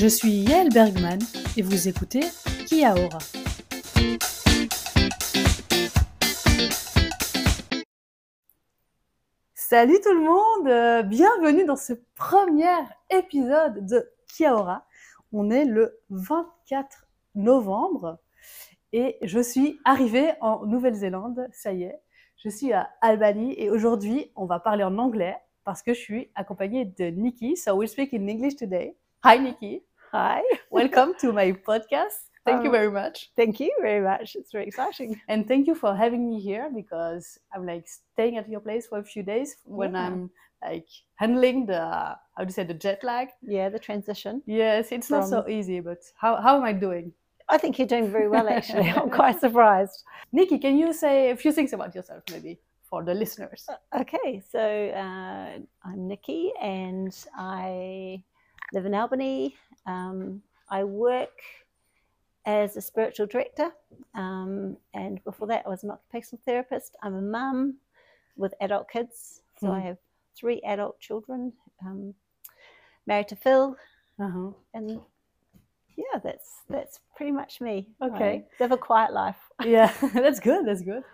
Je suis Yael Bergman et vous écoutez Kia Ora. Salut tout le monde, euh, bienvenue dans ce premier épisode de Kia Ora. On est le 24 novembre et je suis arrivée en Nouvelle-Zélande, ça y est. Je suis à Albany et aujourd'hui on va parler en anglais parce que je suis accompagnée de Nikki. So we'll speak in English today. Hi Nikki. Hi. Welcome to my podcast. Thank you Um, very much. Thank you very much. It's very exciting. And thank you for having me here because I'm like staying at your place for a few days when Yeah. I'm like handling the how do you say the jet lag. Yeah, the transition. Yes, it's not so easy, but how, how am I doing? I think you're doing very well, actually. I'm quite surprised. Nikki, can you say a few things about yourself maybe for the listeners? Okay, so uh, I'm Nikki and I live in Albany. Um, I work as a spiritual director, um, and before that, I was an occupational therapist. I'm a mum with adult kids, so I Mhm. have three adult children. Um, married to Phil, Uh-huh. and yeah, that's that's pretty much me. Okay. I live a quiet life. Yeah, that's good. That's good.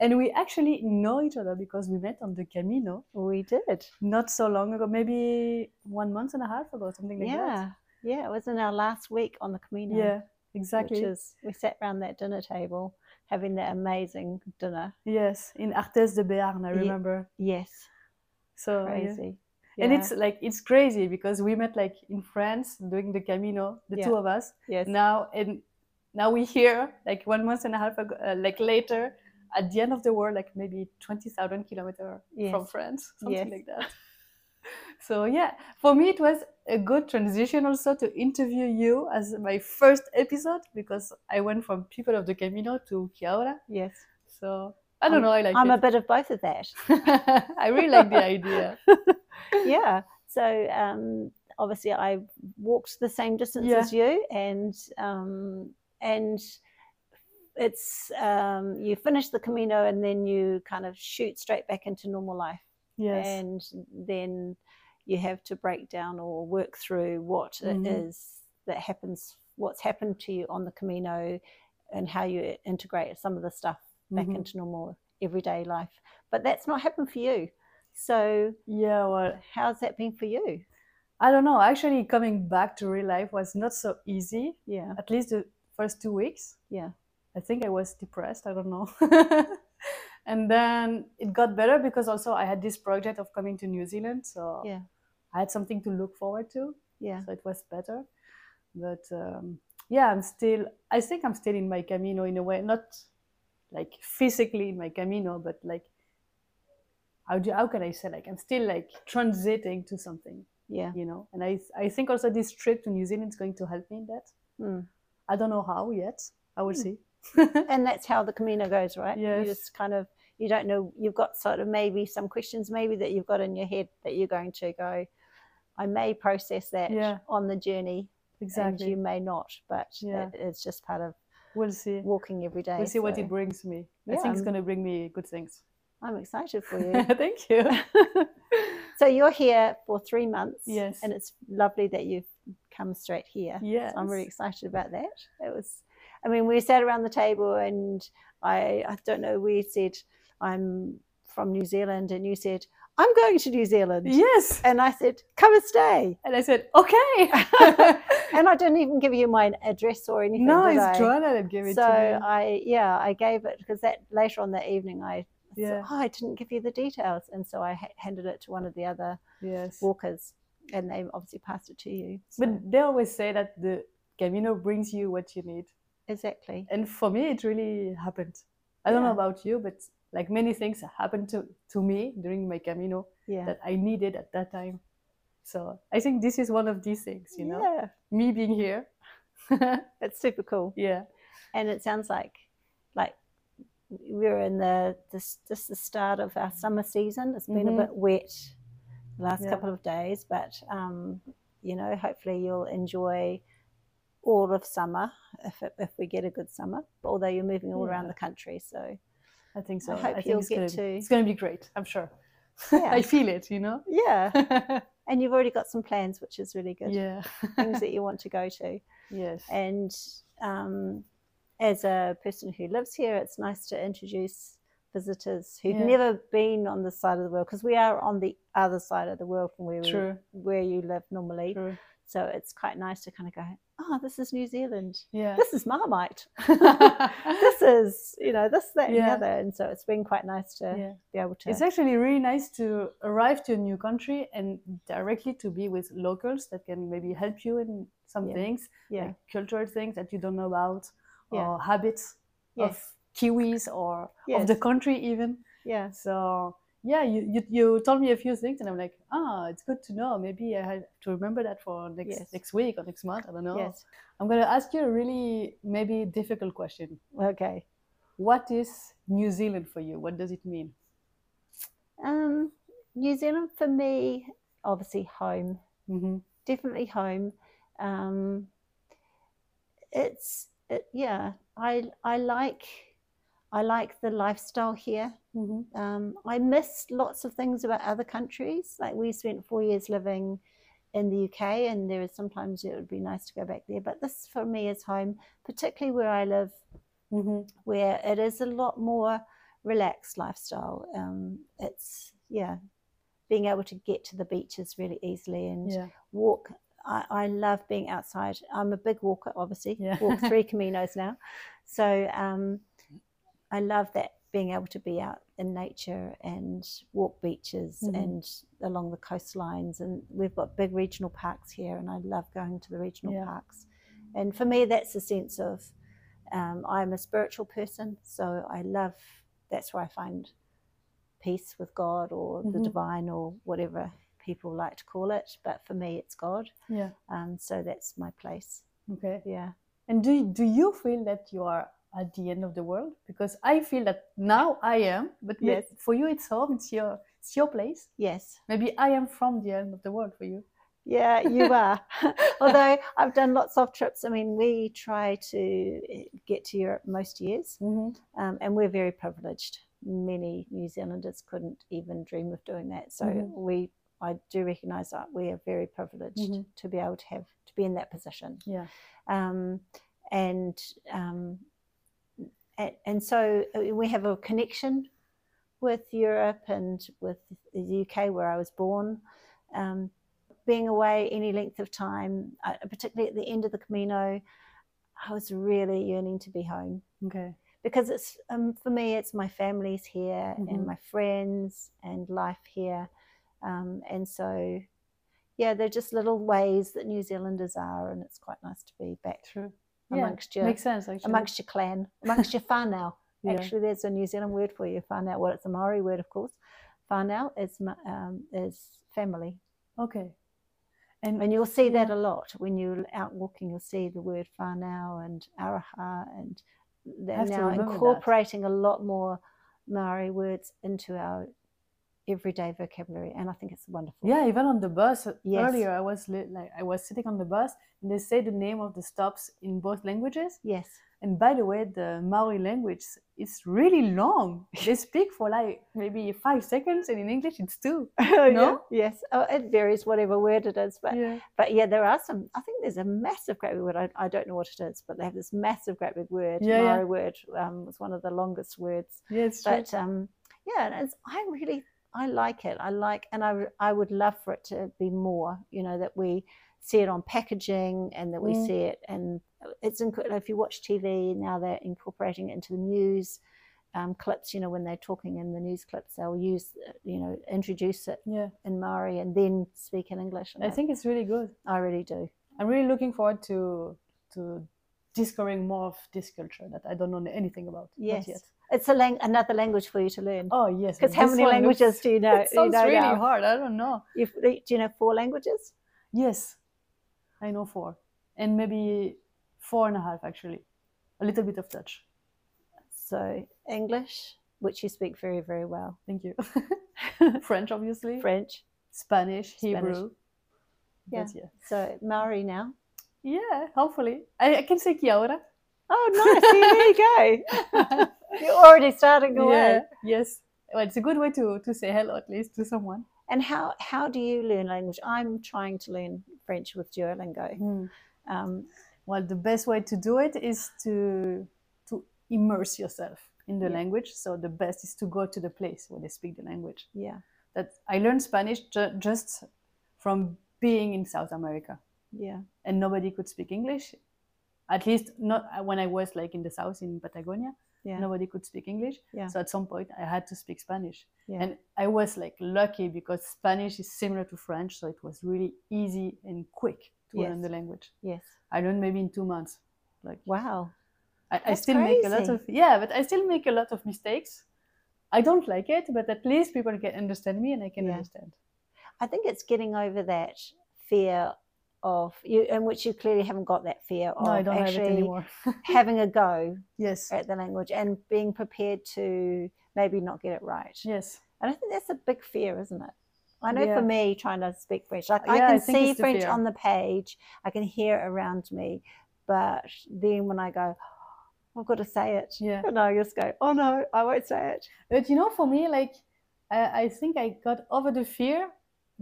And we actually know each other because we met on the Camino We did. not so long ago, maybe one month and a half ago, something like that. yeah, yeah. It was in our last week on the. Camino. Yeah, exactly. Which is we sat around that dinner table having that amazing dinner. Yes, in Arthez de Béarn, I Ye- remember. Yes, So yeah. crazy. And Yeah, it's like it's crazy because we met like in France doing the Camino, the Yeah. two of us. yes, Now and now we here like one month and a half ago, uh, like later, at the end of the world, like maybe twenty thousand kilometers from France, something Yes. like that. so yeah, for me it was a good transition also to interview you as my first episode because I went from people of the Camino to Kia Ora. yes. So I don't know, I like I'm a bit of both of that. I really like the idea. yeah. So um, obviously, I walked the same distance Yeah. as you, and um, and it's um, you finish the Camino, and then you kind of shoot straight back into normal life. Yes. and then you have to break down or work through what it Mhm. is that happens what's happened to you on the camino and how you integrate some of the stuff back Mhm. into normal everyday life but that's not happened for you so Yeah, well, how's that been for you I don't know. Actually, coming back to real life was not so easy. yeah At least the first two weeks. yeah I think I was depressed. I don't know. and then it got better because also I had this project of coming to New Zealand. So Yeah. I had something to look forward to. yeah So it was better. But um, yeah, I'm still, I think I'm still in my Camino in a way, not like physically in my Camino, but like, how, do, how can I say, like, I'm still like transiting to something yeah you know and i i think also this trip to new zealand is going to help me in that Mm. i don't know how yet i will Hmm. see and that's how the camino goes right Yes. you just kind of you don't know you've got sort of maybe some questions maybe that you've got in your head that you're going to go i may process that Yeah. on the journey exactly. and you may not but Yeah. it, it's just part of we'll see. walking every day we'll see what it brings me. I think it's going to bring me good things. I'm excited for you. Thank you. So you're here for three months Yes. and it's lovely that you've come straight here. Yes So I'm really excited about that. It was, I mean, we sat around the table and I, I don't know, we said, I'm from New Zealand, and you said, I'm going to New Zealand. yes And I said, come and stay. and i said okay And I didn't even give you my address or anything. no it's joanna that gave it So to me I, yeah, I gave it because that later on that evening, I Yeah. said, oh, I didn't give you the details. And so I ha- handed it to one of the other yes walkers and they obviously passed it to you. So, but they always say that the camino brings you what you need exactly. and for me it really happened i don't know about you but like many things happened to, to me during my camino Yeah. that I needed at that time. So I think this is one of these things, you know, Yeah. me being here. It's super cool. yeah, and it sounds like like we're in the this this the start of our summer season. It's been Mhm. a bit wet the last Yeah. couple of days, but um, you know, hopefully you'll enjoy all of summer if it, if we get a good summer. Although you're moving all around the country, so I think so. I hope think you'll it's get gonna, to- It's gonna be great. I'm sure. Yeah. I feel it. You know. yeah. and you've already got some plans, which is really good. Yeah. Things that you want to go to. yes. And um, as a person who lives here, it's nice to introduce visitors who've Yeah. never been on this side of the world because we are on the other side of the world from where we, where you live normally. True. So it's quite nice to kind of go, oh, this is New Zealand. Yeah. This is Marmite. this is, you know, this, that, and Yeah. the other. And so it's been quite nice to yeah. be able to. It's actually really nice to arrive to a new country and directly to be with locals that can maybe help you in some Yeah. things, yeah. like cultural things that you don't know about, Yeah. or habits Yes. of Kiwis or of the country even. Yeah. So yeah, you, you you told me a few things, and I'm like, ah, it's good to know. Maybe I have to remember that for next Yes. next week or next month. I don't know. Yes. I'm gonna ask you a really maybe difficult question. Okay. What is New Zealand for you? What does it mean? Um, New Zealand for me, obviously home. Mm-hmm. definitely home. Um, it's it, yeah, I I like I like the lifestyle here. Mm-hmm. Um, I miss lots of things about other countries. Like we spent four years living in the UK, and there is sometimes it would be nice to go back there. But this for me is home, particularly where I live, Mm-hmm. where it is a lot more relaxed lifestyle. Um, it's yeah, being able to get to the beaches really easily and Yeah. walk. I, I love being outside. I'm a big walker, obviously. Yeah. Walk three Caminos now, so um, I love that being able to be out in nature and walk beaches Mhm. and along the coastlines. And we've got big regional parks here, and I love going to the regional Yeah. parks. And for me, that's a sense of um, I'm a spiritual person, so I love. That's where I find peace with God or the Mhm. divine or whatever people like to call it. But for me, it's God. Yeah. Um, so that's my place. Okay. Yeah. And do do you feel that you are at the end of the world? Because I feel that now I am, but Yes. for you it's home. It's your it's your place. Yes. Maybe I am from the end of the world for you. Yeah, you are. Although I've done lots of trips. I mean, we try to eh, get to Europe most years, Mm-hmm. um, and we're very privileged. Many New Zealanders couldn't even dream of doing that. So Mhm. we, I do recognise that we are very privileged Mhm. to be able to have to be in that position. Yeah. um, and um, and, and so uh, we have a connection with Europe and with the UK where I was born. Um, being away any length of time, uh, particularly at the end of the Camino, I was really yearning to be home Okay. because it's um, for me it's my family's here Mhm. and my friends and life here um, and so yeah they're just little ways that new zealanders are and it's quite nice to be back True. Yeah. amongst your Makes sense actually. amongst your clan amongst your whānau Yeah. actually there's a new zealand word for you whānau well it's a maori word of course whānau is um, is family Okay. And and you'll see that a lot when you're out walking. You'll see the word whānau and aroha, and they're now remember that. incorporating a lot more Maori words into our everyday vocabulary, and I think it's wonderful. yeah, even on the bus uh, Yes. earlier, I was li- like I was sitting on the bus and they say the name of the stops in both languages. Yes. And by the way, the Maori language is really long. They speak for like maybe five seconds, and in English it's two. Yeah. Yes. Oh, it varies whatever word it is, but yeah. but yeah, there are some. I think there's a massive great big word. I, I don't know what it is, but they have this massive great big word. Yeah, yeah. Maori word um, was one of the longest words. Yeah, it's true. but um, yeah, and it's, I really I like it. I like, and I, I would love for it to be more. You know that we see it on packaging and that we Mm. see it, and it's inc- if you watch TV now, they're incorporating it into the news um, clips. You know when they're talking in the news clips, they'll use uh, you know introduce it yeah, in Maori and then speak in English. And I think it's really good. I really do. I'm really looking forward to to discovering more of this culture that I don't know anything about. Not Yes. It's a lang- another language for you to learn. Oh yes. Because how many languages looks- do you know? It sounds you know really now? hard. I don't know. You've, do you know four languages? Yes, I know four, and maybe four and a half actually. A little bit of Dutch. So English, which you speak very, very well. Thank you. French, obviously. French. Spanish, Spanish. Hebrew. Yeah. But yeah. So Maori now. Yeah, hopefully. I, I can say kia ora. Oh, nice. See, there you go. You're already starting away. yeah, yes. Well, it's a good way to, to say hello at least to someone. And how how do you learn language? I'm trying to learn French with Duolingo. Mm. Um, Well, the best way to do it is to to immerse yourself in the Yeah. language. So the best is to go to the place where they speak the language. yeah, That I learned Spanish ju- just from being in South America, yeah, and nobody could speak English. At least not uh, when I was like in the south in Patagonia. Yeah, Nobody could speak English. Yeah. So at some point I had to speak Spanish. yeah, And I was like lucky because Spanish is similar to French, so it was really easy and quick to learn the language. yes. I learned maybe in two months. Like Wow. I, I still make a lot of yeah, but I still make a lot of mistakes. I don't like it, but at least people can understand me and I can Yeah. understand. I think it's getting over that fear of you, in which you clearly haven't got that fear of No, I don't have it actually having a go yes. at the language and being prepared to maybe not get it right. Yes. And I think that's a big fear, isn't it? I know Yeah. for me, trying to speak French, like I Yeah, I can think see French on the page, I can hear it around me, but then when I go, oh, I've got to say it, Yeah. and I just go, oh no, I won't say it. But you know, for me, like I, I think I got over the fear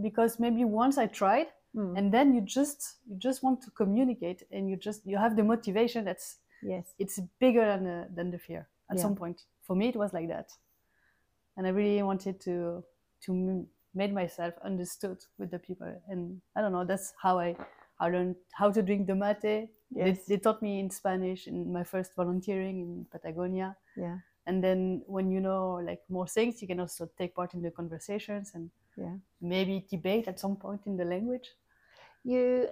because maybe once I tried Mm, and then you just you just want to communicate and you just you have the motivation that's yes, it's bigger than the, than the fear at Yeah. some point. For me it was like that. And i really wanted to to m- make myself understood with the people. And i don't know that's how i i learned how to drink the mate. They, they taught me in spanish in my first volunteering in patagonia. Yeah, and then when you know like more things you can also take part in the conversations and Yeah. maybe debate at some point in the language you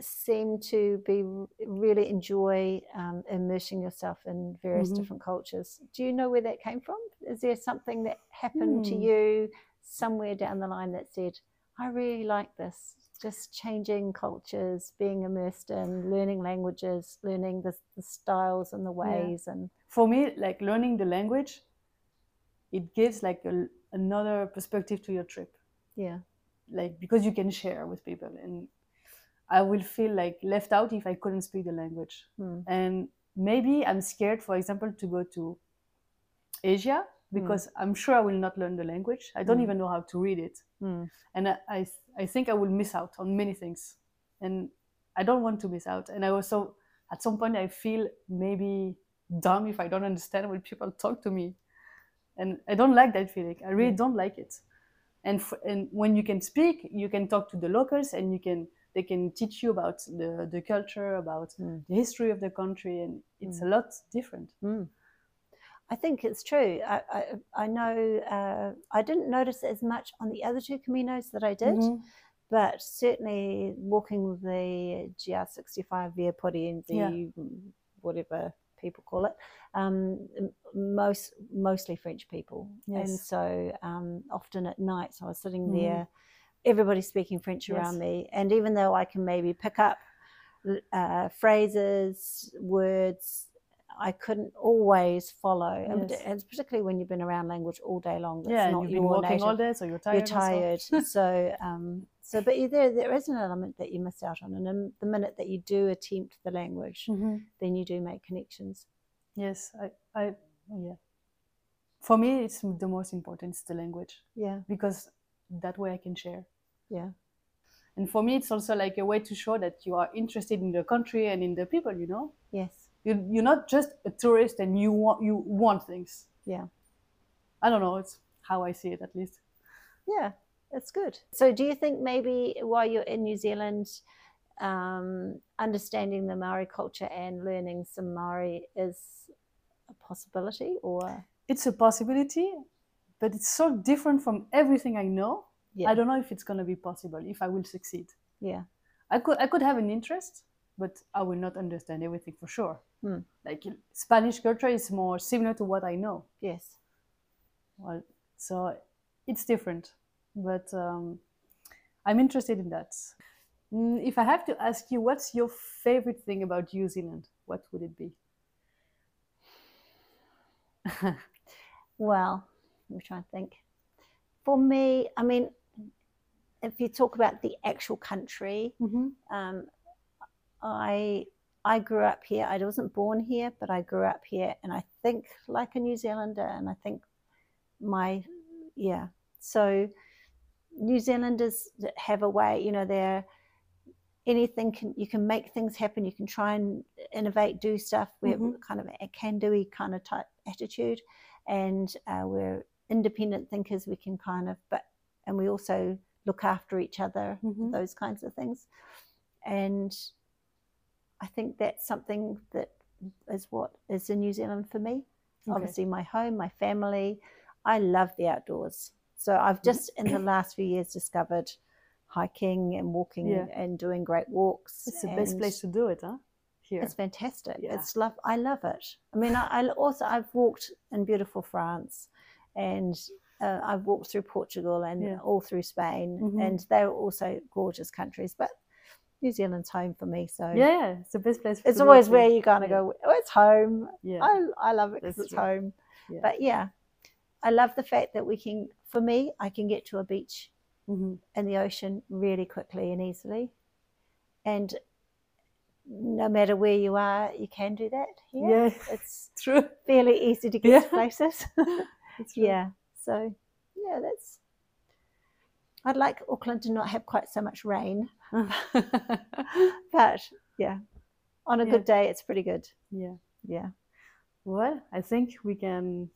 seem to be really enjoy um, immersing yourself in various Mhm. different cultures. Do you know where that came from? Is there something that happened to Hmm. you somewhere down the line that said, "I really like this"? Just changing cultures, being immersed in learning languages, learning the, the styles and the ways, and for me like learning the language it gives like a, another perspective to your trip yeah, like because you can share with people and i will feel like left out if i couldn't speak the language. Hmm. and maybe i'm scared for example to go to asia because i'm sure i will not learn the language. I don't Mm. even know how to read it. Hmm. and I, I i think i will miss out on many things. And i don't want to miss out. And i also at some point i feel maybe dumb if i don't understand when people talk to me. And i don't like that feeling. I really Yeah. don't like it. And f- and when you can speak you can talk to the locals and you can they can teach you about the the culture about Mm. the history of the country and it's Mm. a lot different I think it's true. I I, I know uh, I didn't notice as much on the other two caminos that I did. Mhm. but certainly walking the GR65 Via Podiensis, Yeah. whatever people call it, um, most mostly French people, and so um, often at night, so I was sitting Mhm. there, everybody speaking French Yes. around me, and even though I can maybe pick up uh, phrases, words. I couldn't always follow, and Yes. and particularly when you've been around language all day long. That's yeah not you've been your walking native all day so you're tired you're tired. so, um, so, but there, there is an element that you miss out on, and the minute that you do attempt the language, Mhm. then you do make connections. Yes, I, I, yeah. For me, it's the most important. It's the language Yeah, because that way I can share. yeah, And for me, it's also like a way to show that you are interested in the country and in the people. You know, yes, you, you're not just a tourist and you want you want things. Yeah. I don't know. It's how I see it, at least. yeah. It's good. So, do you think maybe while you're in New Zealand, um, understanding the Maori culture and learning some Maori is a possibility, or It's a possibility, but it's so different from everything I know. Yeah. I don't know if it's gonna be possible if I will succeed. yeah, I could I could have an interest, but I will not understand everything for sure. Hmm. Like Spanish culture is more similar to what I know. yes, Well, so it's different, but um, I'm interested in that. Mm, If I have to ask you, what's your favorite thing about New Zealand? What would it be? Well, let me try and think. For me, I mean, if you talk about the actual country, Mm-hmm. um, I I grew up here. I wasn't born here, but I grew up here, and I think like a New Zealander, and I think my yeah. So New Zealanders have a way, you know, they're anything can you can make things happen. You can try and innovate, do stuff. We have Mhm. kind of a can-do kind of type attitude, and uh, we're independent thinkers. We can kind of, but and we also look after each other. Mhm. Those kinds of things, and I think that's something that is what is in New Zealand for me. Okay. Obviously, my home, my family. I love the outdoors. So I've just in the last few years discovered hiking and walking Yeah. and doing great walks. It's the best place to do it, huh? Here. It's fantastic. Yeah. It's love. I love it. I mean, I, I also I've walked in beautiful France, and uh, I've walked through Portugal and Yeah. all through Spain, Mhm. and they're also gorgeous countries. But New Zealand's home for me, so yeah, it's the best place. it's always where here. you kind of Yeah. go. Oh, it's home. Yeah. I I love it because it's true. home. Yeah. But yeah, I love the fact that we can. For me, I can get to a beach Mhm. in the ocean really quickly and easily, and no matter where you are, you can do that. Here. Yeah. it's True. fairly easy to get to places. It's true. yeah, so yeah, that's. I'd like Auckland to not have quite so much rain, but yeah, on a Yeah. good day, it's pretty good. yeah. Yeah. Well, I think we can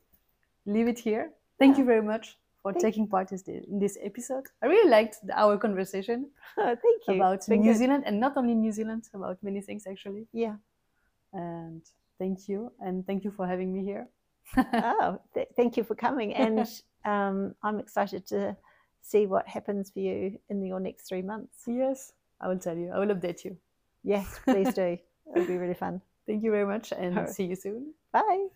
leave it here. Thank you very much for Thank- taking part in this- episode. I really liked our conversation Oh, thank you. about It's New good. Zealand and not only New Zealand, about many things actually. Yeah. And thank you. And thank you for having me here. oh, th- thank you for coming. And um, I'm excited to see what happens for you in your next three months. yes, I will tell you. I will update you. Yes, please do. It'll be really fun. Thank you very much and Alright. see you soon. Bye.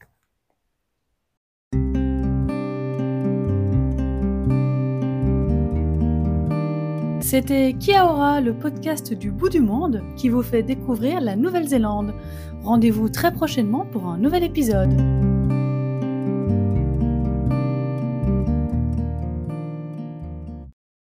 C'était Kiaora, le podcast du bout du monde qui vous fait découvrir la Nouvelle-Zélande. Rendez-vous très prochainement pour un nouvel épisode.